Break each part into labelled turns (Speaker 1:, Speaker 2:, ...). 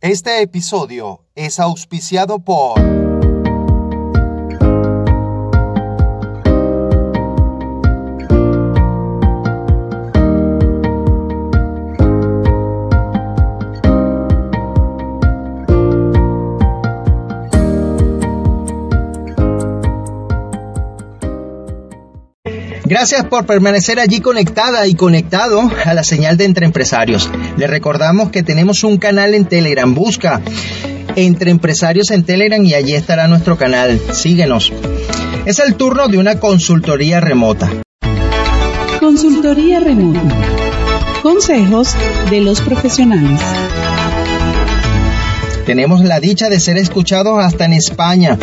Speaker 1: Este episodio es auspiciado por... Gracias por permanecer allí conectada y conectado a la señal de Entre Empresarios. Le recordamos que tenemos un canal en Telegram. Busca Entre Empresarios en Telegram y allí estará nuestro canal. Síguenos. Es el turno de una consultoría remota.
Speaker 2: Consultoría remota. Consejos de los profesionales.
Speaker 1: Tenemos la dicha de ser escuchados hasta en España.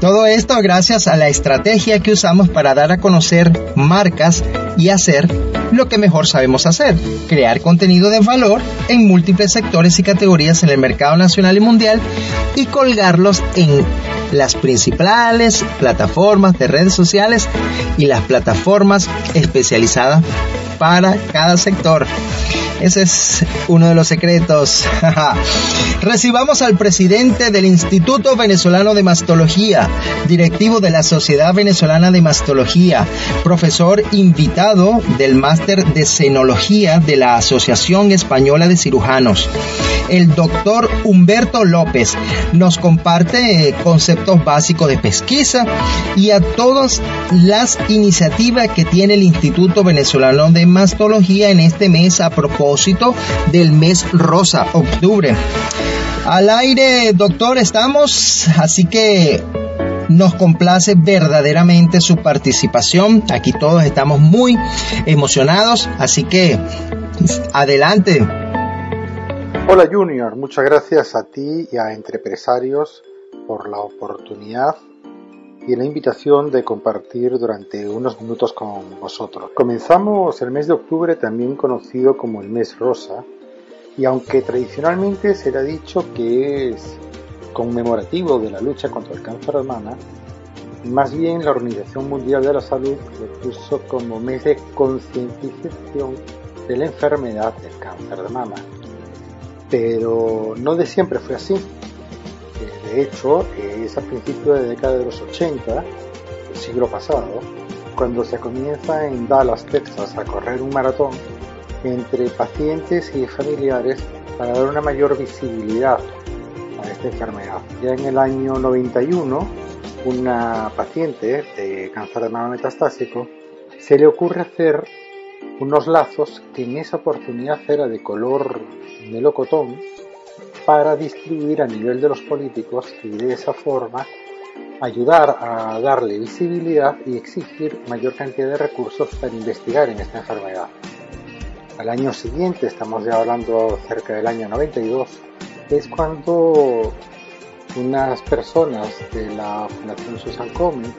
Speaker 1: Todo esto gracias a la estrategia que usamos para dar a conocer marcas y hacer lo que mejor sabemos hacer, crear contenido de valor en múltiples sectores y categorías en el mercado nacional y mundial y colgarlos en las principales plataformas de redes sociales y las plataformas especializadas para cada sector. Ese es uno de los secretos. Recibamos al presidente del Instituto Venezolano de Mastología, directivo de la Sociedad Venezolana de Mastología, profesor invitado del máster de Cenología de la Asociación Española de Cirujanos. El doctor Humberto López nos comparte conceptos básicos de pesquisa y a todas las iniciativas que tiene el Instituto Venezolano de Mastología en este mes a propósito del mes rosa, octubre. Al aire, doctor, estamos, así que nos complace verdaderamente su participación. Aquí todos estamos muy emocionados, así que adelante.
Speaker 3: Hola Junior, muchas gracias a ti y a Entrepresarios por la oportunidad y la invitación de compartir durante unos minutos con vosotros. Comenzamos el mes de octubre, también conocido como el mes rosa, y aunque tradicionalmente se le ha dicho que es conmemorativo de la lucha contra el cáncer de mama, más bien la Organización Mundial de la Salud lo puso como mes de concientización de la enfermedad del cáncer de mama. Pero no de siempre fue así. De hecho, es a principios de la década de los 80, del siglo pasado, cuando se comienza en Dallas, Texas, a correr un maratón entre pacientes y familiares para dar una mayor visibilidad a esta enfermedad. Ya en el año 91, una paciente de cáncer de mama metastásico se le ocurre hacer unos lazos que en esa oportunidad era de color melocotón para distribuir a nivel de los políticos y de esa forma ayudar a darle visibilidad y exigir mayor cantidad de recursos para investigar en esta enfermedad. Al año siguiente, estamos ya hablando cerca del año 92, es cuando unas personas de la Fundación Susan Komen,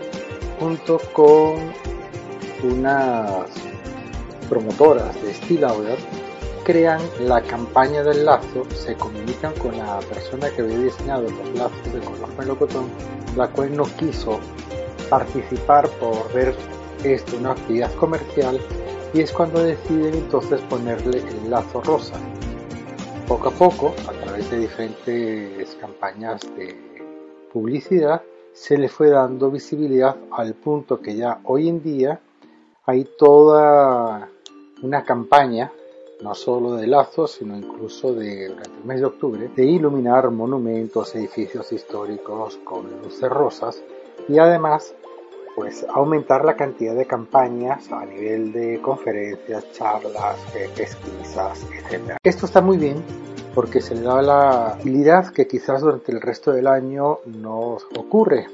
Speaker 3: junto con unas promotoras de Stillauer, crean la campaña del lazo, se comunican con la persona que había diseñado los lazos de color melocotón, la cual no quiso participar por ver esto una actividad comercial y es cuando deciden entonces ponerle el lazo rosa. Poco a poco, a través de diferentes campañas de publicidad, se le fue dando visibilidad al punto que ya hoy en día hay toda una campaña, no solo de lazos, sino incluso durante el mes de octubre, de iluminar monumentos, edificios históricos con luces rosas y además pues aumentar la cantidad de campañas a nivel de conferencias, charlas, pesquisas, etc. Esto está muy bien porque se le da la habilidad que quizás durante el resto del año nos ocurre.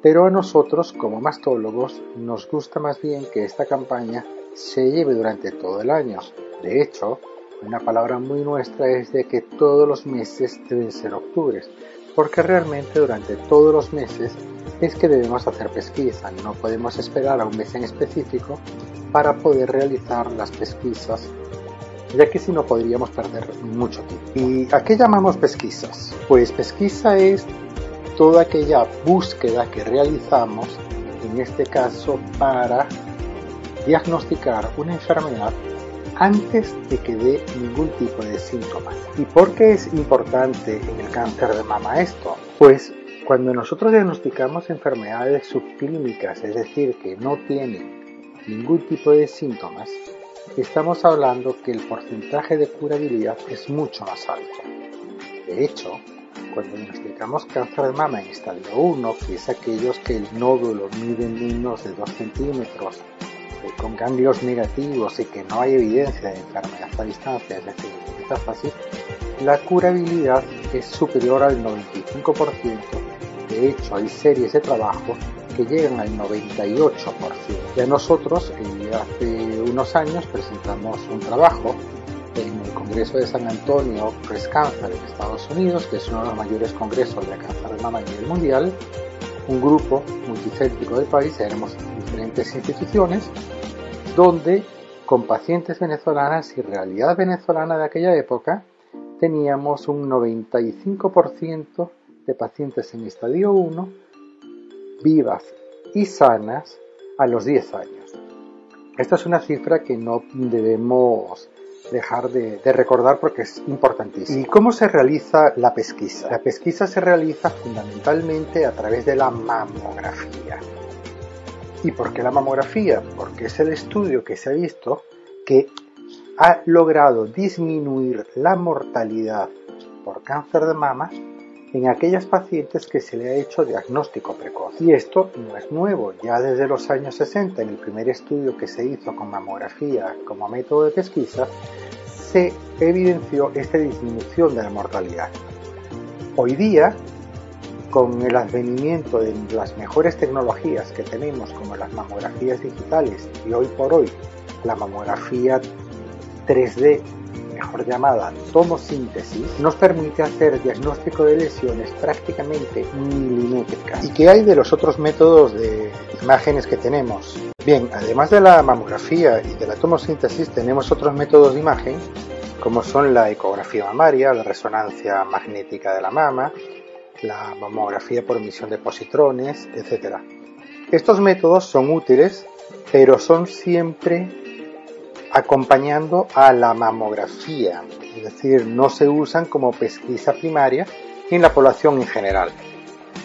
Speaker 3: Pero a nosotros, como mastólogos, nos gusta más bien que esta campaña se lleve durante todo el año. De hecho, una palabra muy nuestra es de que todos los meses deben ser octubres, porque realmente durante todos los meses es que debemos hacer pesquisa, no podemos esperar a un mes en específico para poder realizar las pesquisas, ya que si no podríamos perder mucho tiempo. ¿Y a qué llamamos pesquisas? Pues pesquisa es toda aquella búsqueda que realizamos, en este caso para diagnosticar una enfermedad antes de que dé ningún tipo de síntomas. ¿Y por qué es importante en el cáncer de mama esto? Pues cuando nosotros diagnosticamos enfermedades subclínicas, es decir, que no tienen ningún tipo de síntomas, estamos hablando que el porcentaje de curabilidad es mucho más alto. De hecho, cuando diagnosticamos cáncer de mama en estadio 1, que es aquellos que el nódulo mide menos de 2 centímetros, con ganglios negativos y que no hay evidencia de enfermedad a distancia, es decir, metástasis, la curabilidad es superior al 95%. De hecho, hay series de trabajo que llegan al 98%. Ya nosotros, eh, hace unos años, presentamos un trabajo en el Congreso de San Antonio Breast Cancer en Estados Unidos, que es uno de los mayores congresos de cáncer de mama a nivel mundial, un grupo multicéntrico del país, tenemos diferentes instituciones, donde con pacientes venezolanas y realidad venezolana de aquella época, teníamos un 95% de pacientes en estadio 1 vivas y sanas a los 10 años. Esta es una cifra que no debemos dejar de, recordar porque es importantísimo. ¿Y cómo se realiza la pesquisa? La pesquisa se realiza fundamentalmente a través de la mamografía. ¿Y por qué la mamografía? Porque es el estudio que se ha visto que ha logrado disminuir la mortalidad por cáncer de mama en aquellas pacientes que se le ha hecho diagnóstico precoz. Y esto no es nuevo, ya desde los años 60, en el primer estudio que se hizo con mamografía como método de pesquisa, se evidenció esta disminución de la mortalidad. Hoy día, con el advenimiento de las mejores tecnologías que tenemos, como las mamografías digitales y hoy por hoy la mamografía 3D mejor llamada tomosíntesis, nos permite hacer diagnóstico de lesiones prácticamente milimétricas. ¿Y qué hay de los otros métodos de imágenes que tenemos? Bien, además de la mamografía y de la tomosíntesis, tenemos otros métodos de imagen, como son la ecografía mamaria, la resonancia magnética de la mama, la mamografía por emisión de positrones, etc. Estos métodos son útiles, pero son siempre acompañando a la mamografía, es decir, no se usan como pesquisa primaria en la población en general.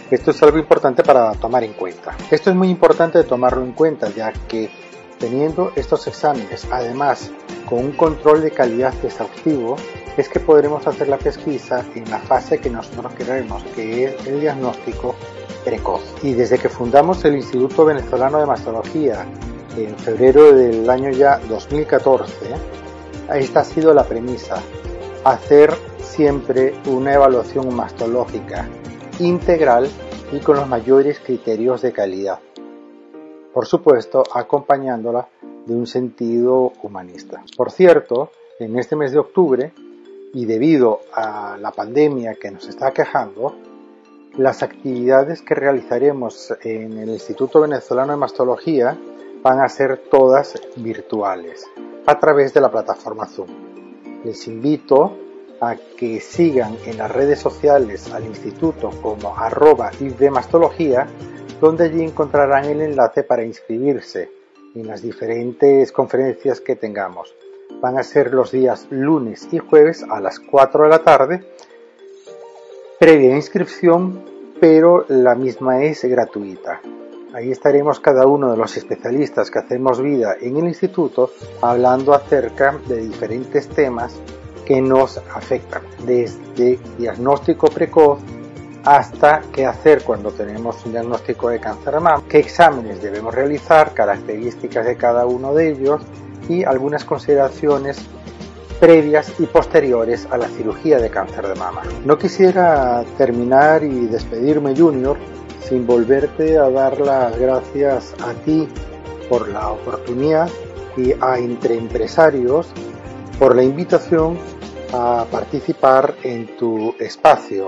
Speaker 3: Esto es algo importante para tomar en cuenta. Esto es muy importante tomarlo en cuenta ya que teniendo estos exámenes, además con un control de calidad exhaustivo, es que podremos hacer la pesquisa en la fase que nosotros queremos, que es el diagnóstico precoz. Y desde que fundamos el Instituto Venezolano de Mastología en febrero del año ya 2014, esta ha sido la premisa, hacer siempre una evaluación mastológica integral y con los mayores criterios de calidad. Por supuesto, acompañándola de un sentido humanista. Por cierto, en este mes de octubre, y debido a la pandemia que nos está quejando, las actividades que realizaremos en el Instituto Venezolano de Mastología van a ser todas virtuales a través de la plataforma Zoom. Les invito a que sigan en las redes sociales al instituto como arroba donde allí encontrarán el enlace para inscribirse en las diferentes conferencias que tengamos. Van a ser los días lunes y jueves a las 4 de la tarde, previa inscripción, pero la misma es gratuita. Ahí estaremos cada uno de los especialistas que hacemos vida en el instituto hablando acerca de diferentes temas que nos afectan, desde diagnóstico precoz hasta qué hacer cuando tenemos un diagnóstico de cáncer de mama, qué exámenes debemos realizar, características de cada uno de ellos y algunas consideraciones previas y posteriores a la cirugía de cáncer de mama. No quisiera terminar y despedirme, Junior, sin volverte a dar las gracias a ti por la oportunidad y a Entre Empresarios por la invitación a participar en tu espacio